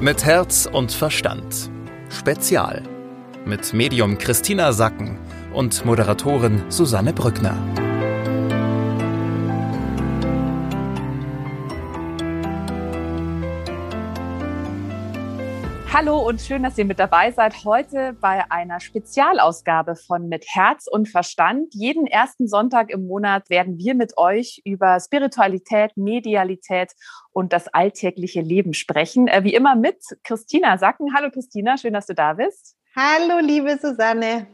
Mit Herz und Verstand. Spezial. Mit Medium Christina Sacken und Moderatorin Susanne Brückner. Hallo und schön, dass ihr mit dabei seid. Heute bei einer Spezialausgabe von Mit Herz und Verstand. Jeden ersten Sonntag im Monat werden wir mit euch über Spiritualität, Medialität und das alltägliche Leben sprechen. Äh, wie immer mit Christina Sacken. Hallo Christina, schön, dass du da bist. Hallo, liebe Susanne.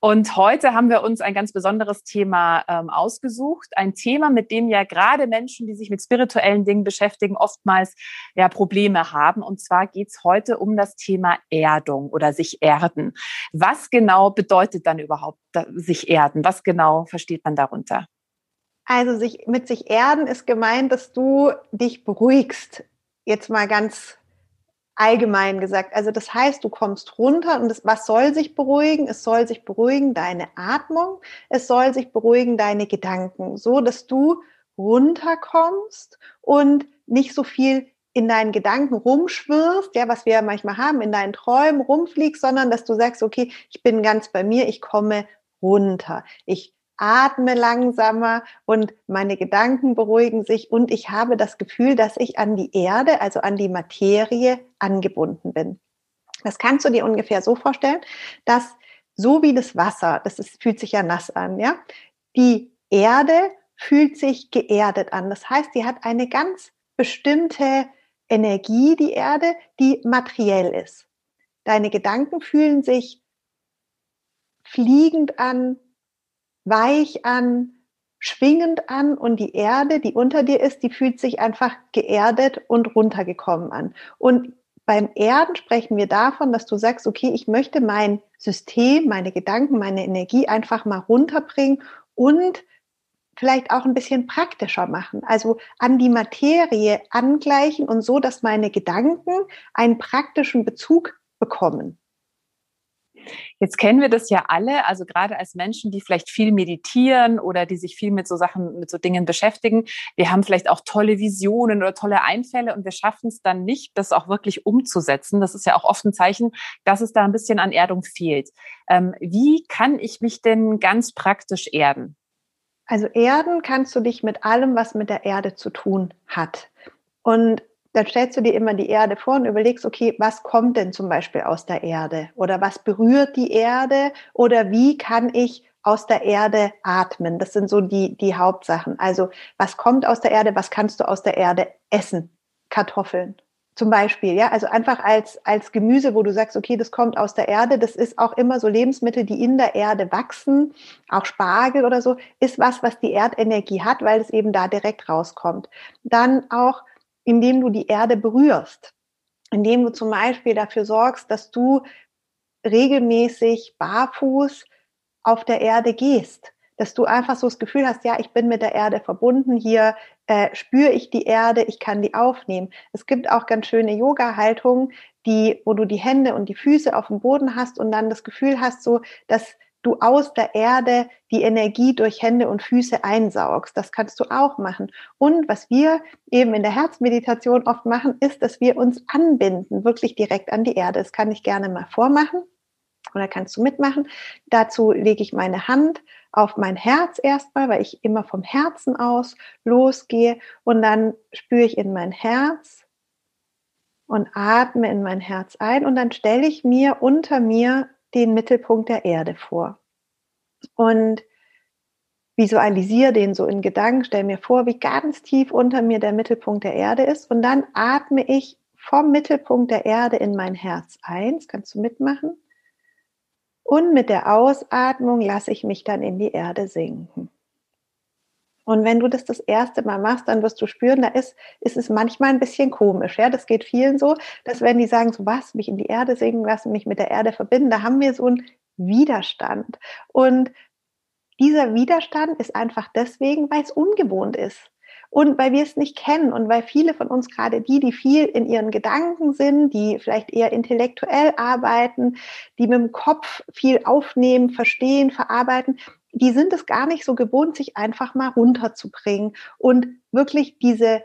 Und heute haben wir uns ein ganz besonderes Thema ähm, ausgesucht. Ein Thema, mit dem ja gerade Menschen, die sich mit spirituellen Dingen beschäftigen, oftmals ja Probleme haben. Und zwar geht es heute um das Thema Erdung oder sich erden. Was genau bedeutet dann überhaupt sich erden? Was genau versteht man darunter? Also sich, mit sich erden ist gemeint, dass du dich beruhigst. Jetzt mal ganz allgemein gesagt. Also das heißt, du kommst runter und das, was soll sich beruhigen? Es soll sich beruhigen deine Atmung, es soll sich beruhigen deine Gedanken, so dass du runterkommst und nicht so viel in deinen Gedanken rumschwirrst, ja, was wir ja manchmal haben, in deinen Träumen rumfliegst, sondern dass du sagst, okay, ich bin ganz bei mir, ich komme runter. Ich atme langsamer und meine Gedanken beruhigen sich und ich habe das Gefühl, dass ich an die Erde, also an die Materie angebunden bin. Das kannst du dir ungefähr so vorstellen, dass so wie das Wasser, das ist, fühlt sich ja nass an, ja, die Erde fühlt sich geerdet an. Das heißt, die hat eine ganz bestimmte Energie, die Erde, die materiell ist. Deine Gedanken fühlen sich fliegend an, weich an, schwingend an und die Erde, die unter dir ist, die fühlt sich einfach geerdet und runtergekommen an. Und beim Erden sprechen wir davon, dass du sagst, okay, ich möchte mein System, meine Gedanken, meine Energie einfach mal runterbringen und vielleicht auch ein bisschen praktischer machen. Also an die Materie angleichen und so, dass meine Gedanken einen praktischen Bezug bekommen. Jetzt kennen wir das ja alle, also gerade als Menschen, die vielleicht viel meditieren oder die sich viel mit so Sachen, mit so Dingen beschäftigen. Wir haben vielleicht auch tolle Visionen oder tolle Einfälle und wir schaffen es dann nicht, das auch wirklich umzusetzen. Das ist ja auch oft ein Zeichen, dass es da ein bisschen an Erdung fehlt. Ähm, wie kann ich mich denn ganz praktisch erden? Also erden kannst du dich mit allem, was mit der Erde zu tun hat. Und dann stellst du dir immer die Erde vor und überlegst, okay, was kommt denn zum Beispiel aus der Erde? Oder was berührt die Erde? Oder wie kann ich aus der Erde atmen? Das sind so die, die Hauptsachen. Also, was kommt aus der Erde? Was kannst du aus der Erde essen? Kartoffeln. Zum Beispiel, ja, also einfach als, als Gemüse, wo du sagst, okay, das kommt aus der Erde, das ist auch immer so Lebensmittel, die in der Erde wachsen, auch Spargel oder so, ist was, was die Erdenergie hat, weil es eben da direkt rauskommt. Dann auch indem du die Erde berührst, indem du zum Beispiel dafür sorgst, dass du regelmäßig barfuß auf der Erde gehst, dass du einfach so das Gefühl hast, ja, ich bin mit der Erde verbunden, hier äh, spüre ich die Erde, ich kann die aufnehmen. Es gibt auch ganz schöne Yoga-Haltungen, wo du die Hände und die Füße auf dem Boden hast und dann das Gefühl hast, so, dass du aus der Erde die Energie durch Hände und Füße einsaugst. Das kannst du auch machen. Und was wir eben in der Herzmeditation oft machen, ist, dass wir uns anbinden, wirklich direkt an die Erde. Das kann ich gerne mal vormachen oder kannst du mitmachen. Dazu lege ich meine Hand auf mein Herz erstmal, weil ich immer vom Herzen aus losgehe und dann spüre ich in mein Herz und atme in mein Herz ein und dann stelle ich mir unter mir den Mittelpunkt der Erde vor. Und visualisiere den so in Gedanken, stell mir vor, wie ganz tief unter mir der Mittelpunkt der Erde ist und dann atme ich vom Mittelpunkt der Erde in mein Herz ein. Das kannst du mitmachen. Und mit der Ausatmung lasse ich mich dann in die Erde sinken. Und wenn du das das erste Mal machst, dann wirst du spüren, da ist, ist es manchmal ein bisschen komisch. Ja, das geht vielen so, dass wenn die sagen, so was, mich in die Erde sinken lassen, mich mit der Erde verbinden, da haben wir so einen Widerstand. Und dieser Widerstand ist einfach deswegen, weil es ungewohnt ist und weil wir es nicht kennen und weil viele von uns, gerade die, die viel in ihren Gedanken sind, die vielleicht eher intellektuell arbeiten, die mit dem Kopf viel aufnehmen, verstehen, verarbeiten, die sind es gar nicht so gewohnt, sich einfach mal runterzubringen und wirklich diese,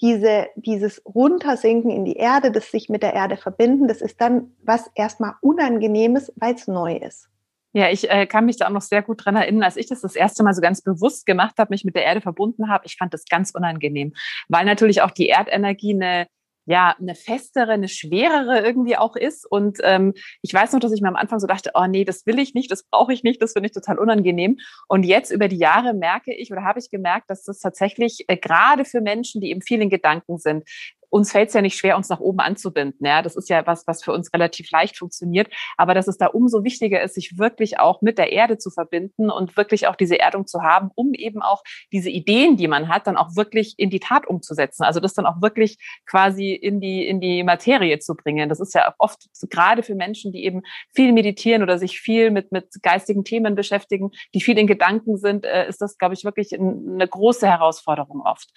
diese, dieses Runtersinken in die Erde, das sich mit der Erde verbinden, das ist dann was erstmal Unangenehmes, weil es neu ist. Ja, ich äh, kann mich da auch noch sehr gut dran erinnern, als ich das das erste Mal so ganz bewusst gemacht habe, mich mit der Erde verbunden habe. Ich fand das ganz unangenehm, weil natürlich auch die Erdenergie eine ja, eine festere, eine schwerere irgendwie auch ist. Und ähm, ich weiß noch, dass ich mir am Anfang so dachte, oh nee, das will ich nicht, das brauche ich nicht, das finde ich total unangenehm. Und jetzt über die Jahre merke ich oder habe ich gemerkt, dass das tatsächlich äh, gerade für Menschen, die eben vielen Gedanken sind, uns fällt es ja nicht schwer, uns nach oben anzubinden. Ja, das ist ja was, was für uns relativ leicht funktioniert. Aber dass es da umso wichtiger ist, sich wirklich auch mit der Erde zu verbinden und wirklich auch diese Erdung zu haben, um eben auch diese Ideen, die man hat, dann auch wirklich in die Tat umzusetzen. Also das dann auch wirklich quasi in die, in die Materie zu bringen. Das ist ja oft gerade für Menschen, die eben viel meditieren oder sich viel mit, mit geistigen Themen beschäftigen, die viel in Gedanken sind, äh, ist das, glaube ich, wirklich eine große Herausforderung oft.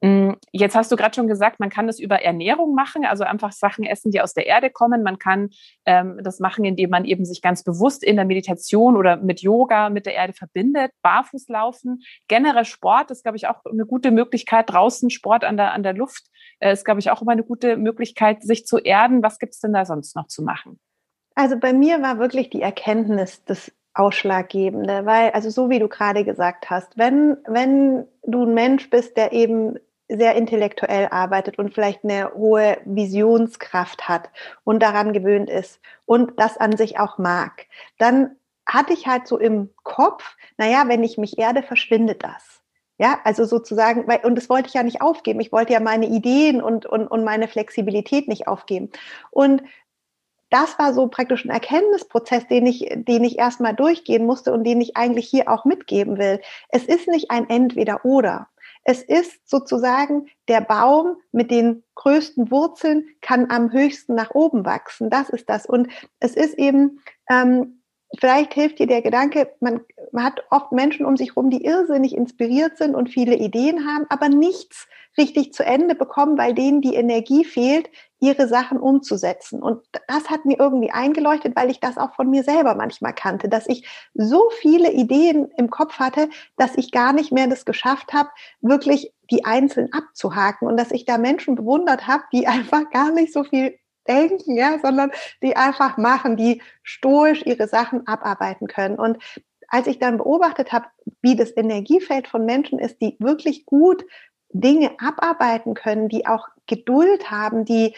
Mm, jetzt hast du gerade schon gesagt, man kann das über Ernährung machen, also einfach Sachen essen, die aus der Erde kommen. Man kann ähm, das machen, indem man eben sich ganz bewusst in der Meditation oder mit Yoga mit der Erde verbindet, barfuß laufen. Generell Sport ist, glaube ich, auch eine gute Möglichkeit. Draußen Sport an der, an der Luft äh, ist, glaube ich, auch immer eine gute Möglichkeit, sich zu erden. Was gibt es denn da sonst noch zu machen? Also bei mir war wirklich die Erkenntnis des Ausschlaggebende, weil, also so wie du gerade gesagt hast, wenn, wenn du ein Mensch bist, der eben sehr intellektuell arbeitet und vielleicht eine hohe Visionskraft hat und daran gewöhnt ist und das an sich auch mag, dann hatte ich halt so im Kopf, naja, wenn ich mich erde, verschwindet das. Ja, also sozusagen, weil, und das wollte ich ja nicht aufgeben. Ich wollte ja meine Ideen und, und, und meine Flexibilität nicht aufgeben. Und das war so praktisch ein Erkenntnisprozess, den ich, den ich erstmal durchgehen musste und den ich eigentlich hier auch mitgeben will. Es ist nicht ein Entweder-Oder. Es ist sozusagen der Baum mit den größten Wurzeln kann am höchsten nach oben wachsen. Das ist das. Und es ist eben, ähm, vielleicht hilft dir der Gedanke, man, man hat oft Menschen um sich herum, die irrsinnig inspiriert sind und viele Ideen haben, aber nichts richtig zu Ende bekommen, weil denen die Energie fehlt, ihre Sachen umzusetzen. Und das hat mir irgendwie eingeleuchtet, weil ich das auch von mir selber manchmal kannte, dass ich so viele Ideen im Kopf hatte, dass ich gar nicht mehr das geschafft habe, wirklich die einzeln abzuhaken und dass ich da Menschen bewundert habe, die einfach gar nicht so viel denken, ja, sondern die einfach machen, die stoisch ihre Sachen abarbeiten können. Und als ich dann beobachtet habe, wie das Energiefeld von Menschen ist, die wirklich gut Dinge abarbeiten können, die auch Geduld haben, die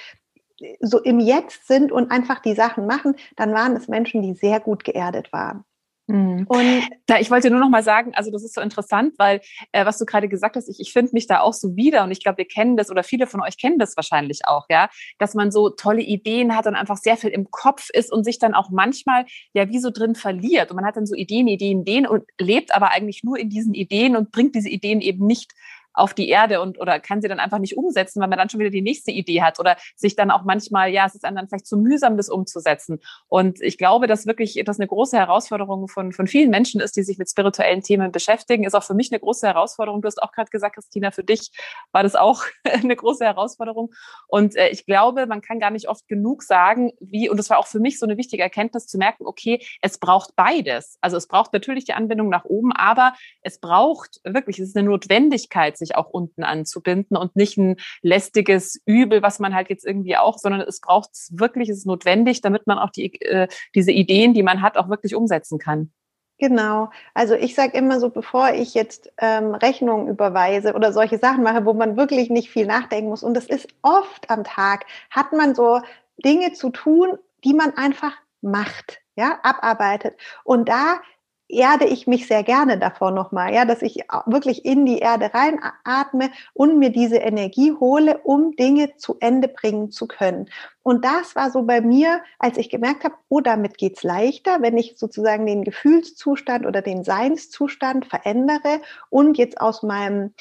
so im Jetzt sind und einfach die Sachen machen, dann waren es Menschen, die sehr gut geerdet waren. Mhm. Und da, ich wollte nur noch mal sagen, also das ist so interessant, weil äh, was du gerade gesagt hast, ich, ich finde mich da auch so wieder und ich glaube, wir kennen das oder viele von euch kennen das wahrscheinlich auch, ja, dass man so tolle Ideen hat und einfach sehr viel im Kopf ist und sich dann auch manchmal ja wie so drin verliert und man hat dann so Ideen, Ideen, Ideen und lebt aber eigentlich nur in diesen Ideen und bringt diese Ideen eben nicht auf die Erde und oder kann sie dann einfach nicht umsetzen, weil man dann schon wieder die nächste Idee hat oder sich dann auch manchmal, ja, es ist einem dann vielleicht zu mühsam, das umzusetzen. Und ich glaube, dass wirklich das eine große Herausforderung von, von vielen Menschen ist, die sich mit spirituellen Themen beschäftigen, ist auch für mich eine große Herausforderung. Du hast auch gerade gesagt, Christina, für dich war das auch eine große Herausforderung. Und äh, ich glaube, man kann gar nicht oft genug sagen, wie, und das war auch für mich so eine wichtige Erkenntnis zu merken, okay, es braucht beides. Also es braucht natürlich die Anbindung nach oben, aber es braucht wirklich, es ist eine Notwendigkeit, sich auch unten anzubinden und nicht ein lästiges Übel, was man halt jetzt irgendwie auch, sondern es braucht wirklich, es ist notwendig, damit man auch die, äh, diese Ideen, die man hat, auch wirklich umsetzen kann. Genau. Also ich sage immer so, bevor ich jetzt ähm, Rechnungen überweise oder solche Sachen mache, wo man wirklich nicht viel nachdenken muss, und das ist oft am Tag, hat man so Dinge zu tun, die man einfach macht, ja, abarbeitet. Und da erde ich mich sehr gerne davor nochmal, ja, dass ich wirklich in die Erde reinatme und mir diese Energie hole, um Dinge zu Ende bringen zu können. Und das war so bei mir, als ich gemerkt habe, oh, damit geht's leichter, wenn ich sozusagen den Gefühlszustand oder den Seinszustand verändere und jetzt aus meinem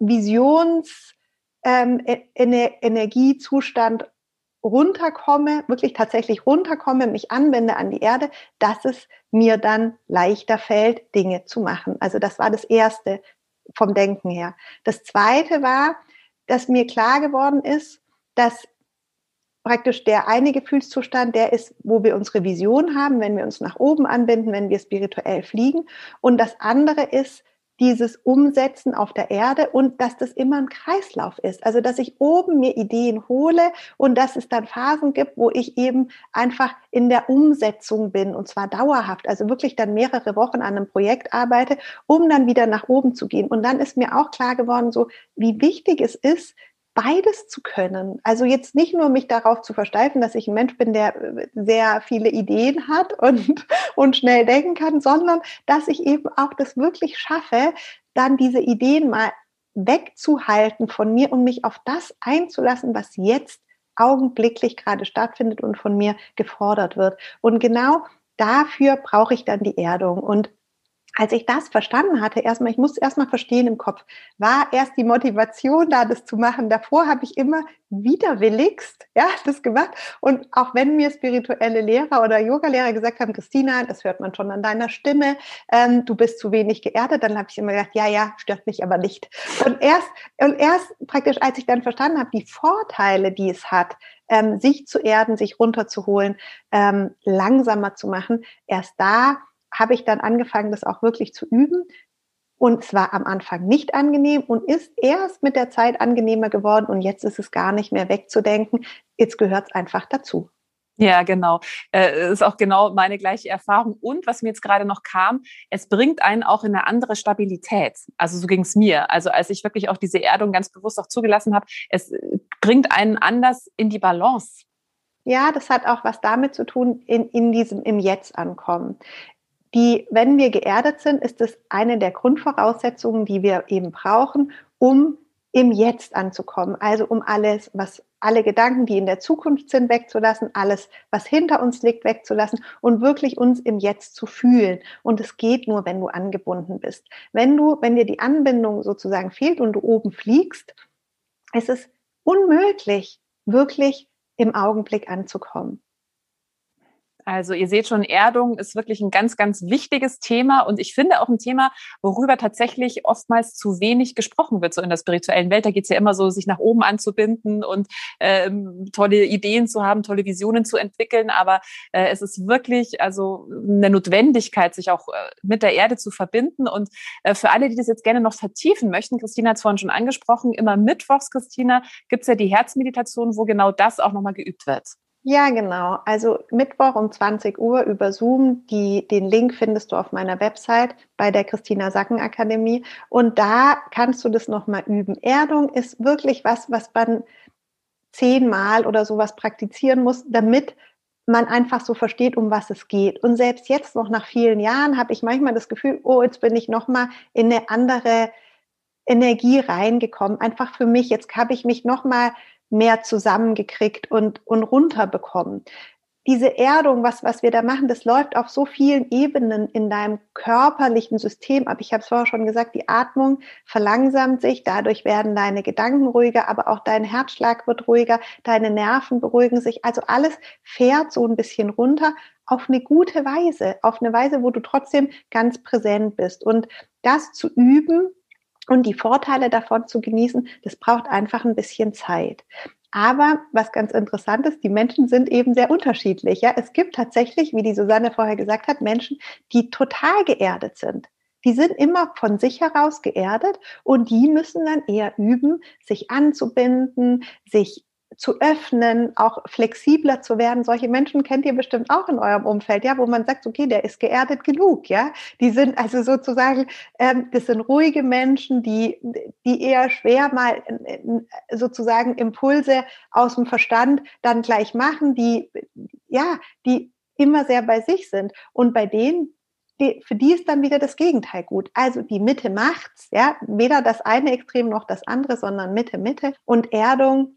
Visions ähm, e-, Energiezustand runterkomme, wirklich tatsächlich runterkomme, mich anwende an die Erde, dass es mir dann leichter fällt, Dinge zu machen. Also das war das Erste vom Denken her. Das Zweite war, dass mir klar geworden ist, dass praktisch der eine Gefühlszustand, der ist, wo wir unsere Vision haben, wenn wir uns nach oben anbinden, wenn wir spirituell fliegen. Und das andere ist, dieses Umsetzen auf der Erde und dass das immer ein Kreislauf ist. Also, dass ich oben mir Ideen hole und dass es dann Phasen gibt, wo ich eben einfach in der Umsetzung bin und zwar dauerhaft. Also wirklich dann mehrere Wochen an einem Projekt arbeite, um dann wieder nach oben zu gehen. Und dann ist mir auch klar geworden, so wie wichtig es ist, beides zu können. Also jetzt nicht nur mich darauf zu versteifen, dass ich ein Mensch bin, der äh, sehr viele Ideen hat und, und schnell denken kann, sondern dass ich eben auch das wirklich schaffe, dann diese Ideen mal wegzuhalten von mir und mich auf das einzulassen, was jetzt augenblicklich gerade stattfindet und von mir gefordert wird. Und genau dafür brauche ich dann die Erdung. Und als ich das verstanden hatte, erstmal, ich musste erstmal verstehen im Kopf, war erst die Motivation da, das zu machen. Davor habe ich immer widerwilligst, ja, das gemacht. Und auch wenn mir spirituelle Lehrer oder Yoga-Lehrer gesagt haben, Christina, das hört man schon an deiner Stimme, ähm, du bist zu wenig geerdet, dann habe ich immer gedacht, ja, ja, stört mich aber nicht. Und erst, und erst praktisch, als ich dann verstanden habe, die Vorteile, die es hat, ähm, sich zu erden, sich runterzuholen, ähm, langsamer zu machen, erst da habe ich dann angefangen, das auch wirklich zu üben. Und es war am Anfang nicht angenehm und ist erst mit der Zeit angenehmer geworden. Und jetzt ist es gar nicht mehr wegzudenken. Jetzt gehört es einfach dazu. Ja, genau. Äh, ist auch genau meine gleiche Erfahrung. Und was mir jetzt gerade noch kam, es bringt einen auch in eine andere Stabilität. Also so ging es mir. Also als ich wirklich auch diese Erdung ganz bewusst auch zugelassen habe, es bringt einen anders in die Balance. Ja, das hat auch was damit zu tun, in, in diesem im Jetzt ankommen die, wenn wir geerdet sind, ist es eine der Grundvoraussetzungen, die wir eben brauchen, um im Jetzt anzukommen. Also um alles, was alle Gedanken, die in der Zukunft sind, wegzulassen, alles, was hinter uns liegt, wegzulassen und wirklich uns im Jetzt zu fühlen. Und es geht nur, wenn du angebunden bist. Wenn du, wenn dir die Anbindung sozusagen fehlt und du oben fliegst, ist es unmöglich, wirklich im Augenblick anzukommen. Also ihr seht schon, Erdung ist wirklich ein ganz, ganz wichtiges Thema und ich finde auch ein Thema, worüber tatsächlich oftmals zu wenig gesprochen wird, so in der spirituellen Welt. Da geht es ja immer so, sich nach oben anzubinden und ähm, tolle Ideen zu haben, tolle Visionen zu entwickeln. Aber äh, es ist wirklich also eine Notwendigkeit, sich auch äh, mit der Erde zu verbinden. Und äh, für alle, die das jetzt gerne noch vertiefen möchten, Christina hat es vorhin schon angesprochen, immer mittwochs, Christina, gibt es ja die Herzmeditation, wo genau das auch nochmal geübt wird. Ja, genau. Also Mittwoch um 20 Uhr über Zoom. Die, den Link findest du auf meiner Website bei der Christina Sacken Akademie. Und da kannst du das nochmal üben. Erdung ist wirklich was, was man zehnmal oder sowas praktizieren muss, damit man einfach so versteht, um was es geht. Und selbst jetzt noch nach vielen Jahren habe ich manchmal das Gefühl, oh, jetzt bin ich nochmal in eine andere Energie reingekommen. Einfach für mich. Jetzt habe ich mich nochmal mehr zusammengekriegt und, und runterbekommen. Diese Erdung, was, was wir da machen, das läuft auf so vielen Ebenen in deinem körperlichen System ab. Ich habe es vorher schon gesagt, die Atmung verlangsamt sich, dadurch werden deine Gedanken ruhiger, aber auch dein Herzschlag wird ruhiger, deine Nerven beruhigen sich. Also alles fährt so ein bisschen runter auf eine gute Weise, auf eine Weise, wo du trotzdem ganz präsent bist. Und das zu üben, und die Vorteile davon zu genießen, das braucht einfach ein bisschen Zeit. Aber was ganz interessant ist, die Menschen sind eben sehr unterschiedlich. Ja, es gibt tatsächlich, wie die Susanne vorher gesagt hat, Menschen, die total geerdet sind. Die sind immer von sich heraus geerdet und die müssen dann eher üben, sich anzubinden, sich zu öffnen, auch flexibler zu werden. Solche Menschen kennt ihr bestimmt auch in eurem Umfeld, ja, wo man sagt, okay, der ist geerdet genug, ja. Die sind also sozusagen, ähm, das sind ruhige Menschen, die, die eher schwer mal sozusagen Impulse aus dem Verstand dann gleich machen, die, ja, die immer sehr bei sich sind. Und bei denen, die, für die ist dann wieder das Gegenteil gut. Also die Mitte macht's, ja, weder das eine Extrem noch das andere, sondern Mitte, Mitte. Und Erdung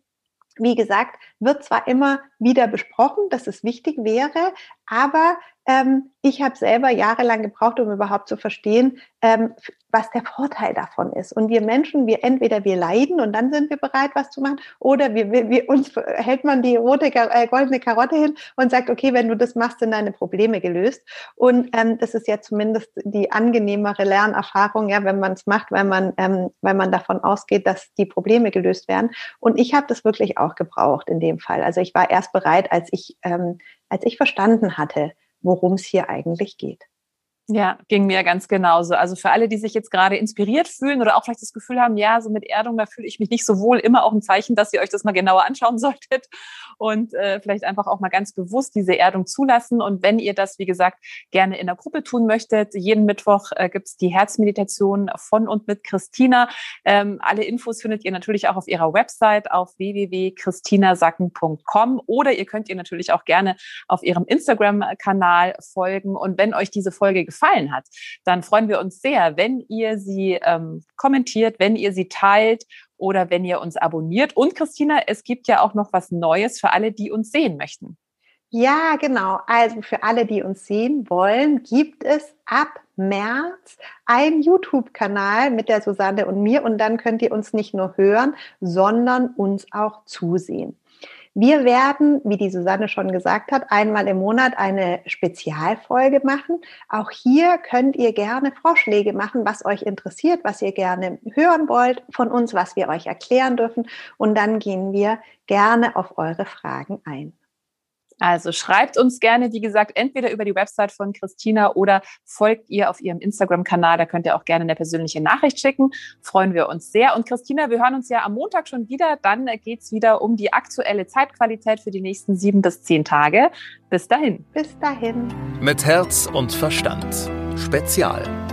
wie gesagt, wird zwar immer wieder besprochen, dass es wichtig wäre, aber ähm, ich habe selber jahrelang gebraucht, um überhaupt zu verstehen, ähm, was der Vorteil davon ist. Und wir Menschen, wir entweder wir leiden und dann sind wir bereit, was zu machen, oder wir, wir, uns hält man die rote äh, goldene Karotte hin und sagt, okay, wenn du das machst, sind deine Probleme gelöst. Und ähm, das ist ja zumindest die angenehmere Lernerfahrung, ja, wenn man es macht, weil man, ähm, weil man davon ausgeht, dass die Probleme gelöst werden. Und ich habe das wirklich auch gebraucht in dem Fall. Also ich war erst bereit, als ich ähm, als ich verstanden hatte, worum es hier eigentlich geht. Ja, ging mir ganz genauso. Also für alle, die sich jetzt gerade inspiriert fühlen oder auch vielleicht das Gefühl haben, ja, so mit Erdung, da fühle ich mich nicht so wohl, immer auch ein Zeichen, dass ihr euch das mal genauer anschauen solltet und äh, vielleicht einfach auch mal ganz bewusst diese Erdung zulassen. Und wenn ihr das, wie gesagt, gerne in der Gruppe tun möchtet, jeden Mittwoch äh, gibt es die Herzmeditation von und mit Christina. Ähm, alle Infos findet ihr natürlich auch auf ihrer Website auf www.christinasacken.com oder ihr könnt ihr natürlich auch gerne auf ihrem Instagram-Kanal folgen. Und wenn euch diese Folge gefallen hat, dann freuen wir uns sehr, wenn ihr sie ähm, kommentiert, wenn ihr sie teilt oder wenn ihr uns abonniert. Und Christina, es gibt ja auch noch was Neues für alle, die uns sehen möchten. Ja, genau. Also für alle, die uns sehen wollen, gibt es ab März einen YouTube-Kanal mit der Susanne und mir und dann könnt ihr uns nicht nur hören, sondern uns auch zusehen. Wir werden, wie die Susanne schon gesagt hat, einmal im Monat eine Spezialfolge machen. Auch hier könnt ihr gerne Vorschläge machen, was euch interessiert, was ihr gerne hören wollt von uns, was wir euch erklären dürfen. Und dann gehen wir gerne auf eure Fragen ein. Also schreibt uns gerne, wie gesagt, entweder über die Website von Christina oder folgt ihr auf ihrem Instagram-Kanal. Da könnt ihr auch gerne eine persönliche Nachricht schicken. Freuen wir uns sehr. Und Christina, wir hören uns ja am Montag schon wieder. Dann geht's wieder um die aktuelle Zeitqualität für die nächsten sieben bis zehn Tage. Bis dahin. Bis dahin. Mit Herz und Verstand. Spezial.